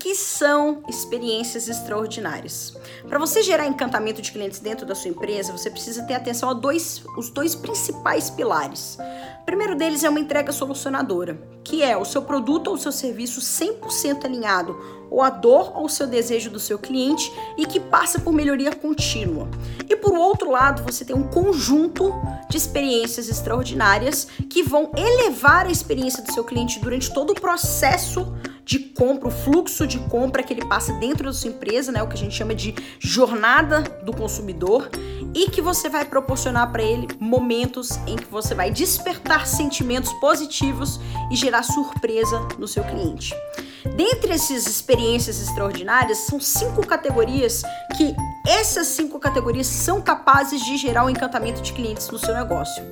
que são experiências extraordinárias? Para você gerar encantamento de clientes dentro da sua empresa, você precisa ter atenção a dois, os dois principais pilares. O primeiro deles é uma entrega solucionadora, que é o seu produto ou seu serviço 100% alinhado ou a dor ou o seu desejo do seu cliente e que passa por melhoria contínua. E por outro lado, você tem um conjunto de experiências extraordinárias que vão elevar a experiência do seu cliente durante todo o processo de compra, o fluxo de compra que ele passa dentro da sua empresa, né, o que a gente chama de jornada do consumidor, e que você vai proporcionar para ele momentos em que você vai despertar sentimentos positivos e gerar surpresa no seu cliente. Dentre essas experiências extraordinárias, são cinco categorias que essas cinco categorias são capazes de gerar o um encantamento de clientes no seu negócio.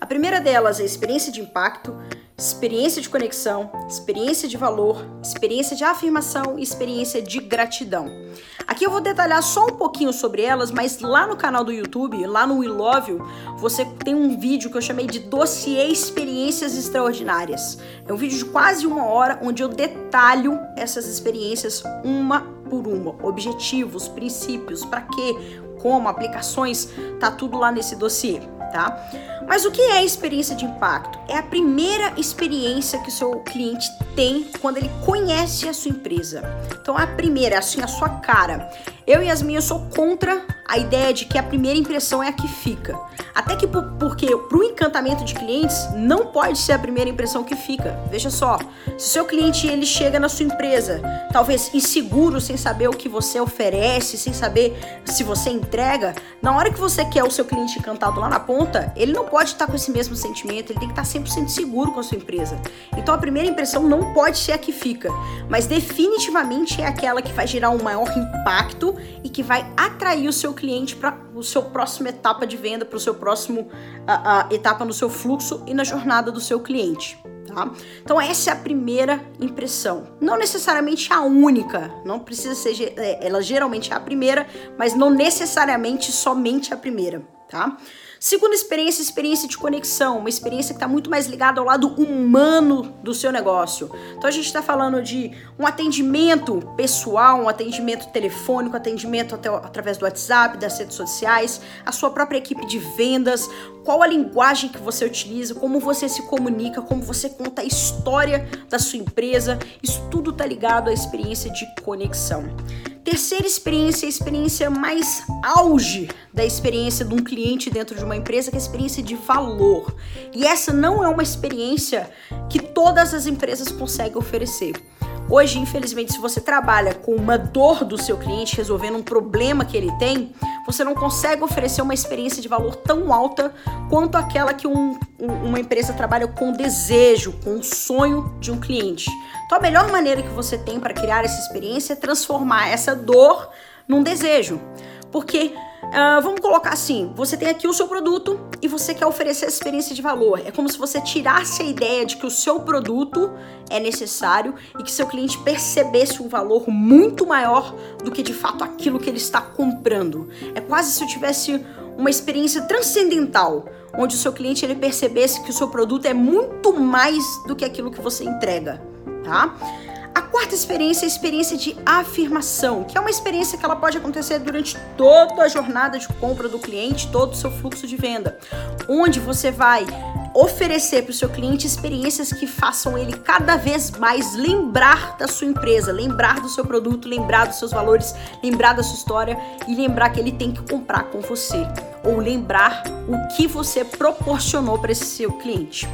A primeira delas é a experiência de impacto, experiência de conexão, experiência de valor, experiência de afirmação e experiência de gratidão. Aqui eu vou detalhar só um pouquinho sobre elas, mas lá no canal do YouTube, lá no We Love You, você tem um vídeo que eu chamei de Dossiê Experiências Extraordinárias. É um vídeo de quase uma hora onde eu detalho essas experiências uma por uma, objetivos, princípios, para quê, como, aplicações, tá tudo lá nesse dossiê tá? Mas o que é experiência de impacto? É a primeira experiência que o seu cliente tem quando ele conhece a sua empresa. Então, a primeira, assim, a sua cara. Eu e as minhas sou contra a ideia de que a primeira impressão é a que fica. Até que por, porque para o encantamento de clientes não pode ser a primeira impressão que fica. Veja só, se o seu cliente ele chega na sua empresa, talvez inseguro, sem saber o que você oferece, sem saber se você entrega, na hora que você quer o seu cliente encantado lá na ponta, ele não pode estar com esse mesmo sentimento, ele tem que estar 100% seguro com a sua empresa. Então a primeira impressão não pode ser a que fica, mas definitivamente é aquela que vai gerar um maior impacto e que vai atrair o seu cliente para o seu próximo etapa de venda, para o seu próximo etapa no seu fluxo e na jornada do seu cliente. Tá? Então essa é a primeira impressão. Não necessariamente a única, não precisa ser, é, ela geralmente é a primeira, mas não necessariamente somente a primeira, tá? Segunda experiência, experiência de conexão, uma experiência que está muito mais ligada ao lado humano do seu negócio. Então a gente está falando de um atendimento pessoal, um atendimento telefônico, atendimento até, através do WhatsApp, das redes sociais, a sua própria equipe de vendas, qual a linguagem que você utiliza, como você se comunica, como você conta a história da sua empresa. Isso tudo está ligado à experiência de conexão. Terceira experiência, a experiência mais auge da experiência de um cliente dentro de uma empresa, que é a experiência de valor. E essa não é uma experiência que todas as empresas conseguem oferecer. Hoje, infelizmente, se você trabalha com uma dor do seu cliente, resolvendo um problema que ele tem, você não consegue oferecer uma experiência de valor tão alta quanto aquela que um, uma empresa trabalha com desejo, com o sonho de um cliente. Então, a melhor maneira que você tem para criar essa experiência é transformar essa dor num desejo. Porque Uh, vamos colocar assim: você tem aqui o seu produto e você quer oferecer essa experiência de valor. É como se você tirasse a ideia de que o seu produto é necessário e que seu cliente percebesse um valor muito maior do que de fato aquilo que ele está comprando. É quase se eu tivesse uma experiência transcendental, onde o seu cliente ele percebesse que o seu produto é muito mais do que aquilo que você entrega, tá? Quarta experiência é a experiência de afirmação, que é uma experiência que ela pode acontecer durante toda a jornada de compra do cliente, todo o seu fluxo de venda, onde você vai oferecer para o seu cliente experiências que façam ele cada vez mais lembrar da sua empresa, lembrar do seu produto, lembrar dos seus valores, lembrar da sua história e lembrar que ele tem que comprar com você, ou lembrar o que você proporcionou para esse seu cliente.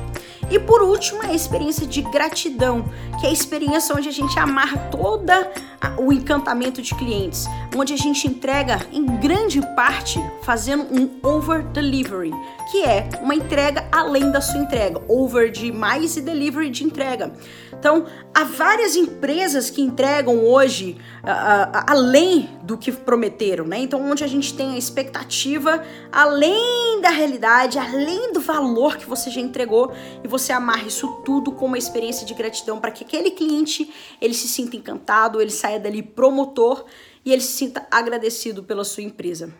E por último, a experiência de gratidão, que é a experiência onde a gente amarra toda o encantamento de clientes, onde a gente entrega em grande parte fazendo um over delivery, que é uma entrega além da sua entrega, over de mais e delivery de entrega. Então, há várias empresas que entregam hoje além do que prometeram, né? Então, onde a gente tem a expectativa além da realidade, além do valor que você já entregou e você amarra isso tudo com uma experiência de gratidão para que aquele cliente ele se sinta encantado, ele saia dali promotor e ele se sinta agradecido pela sua empresa.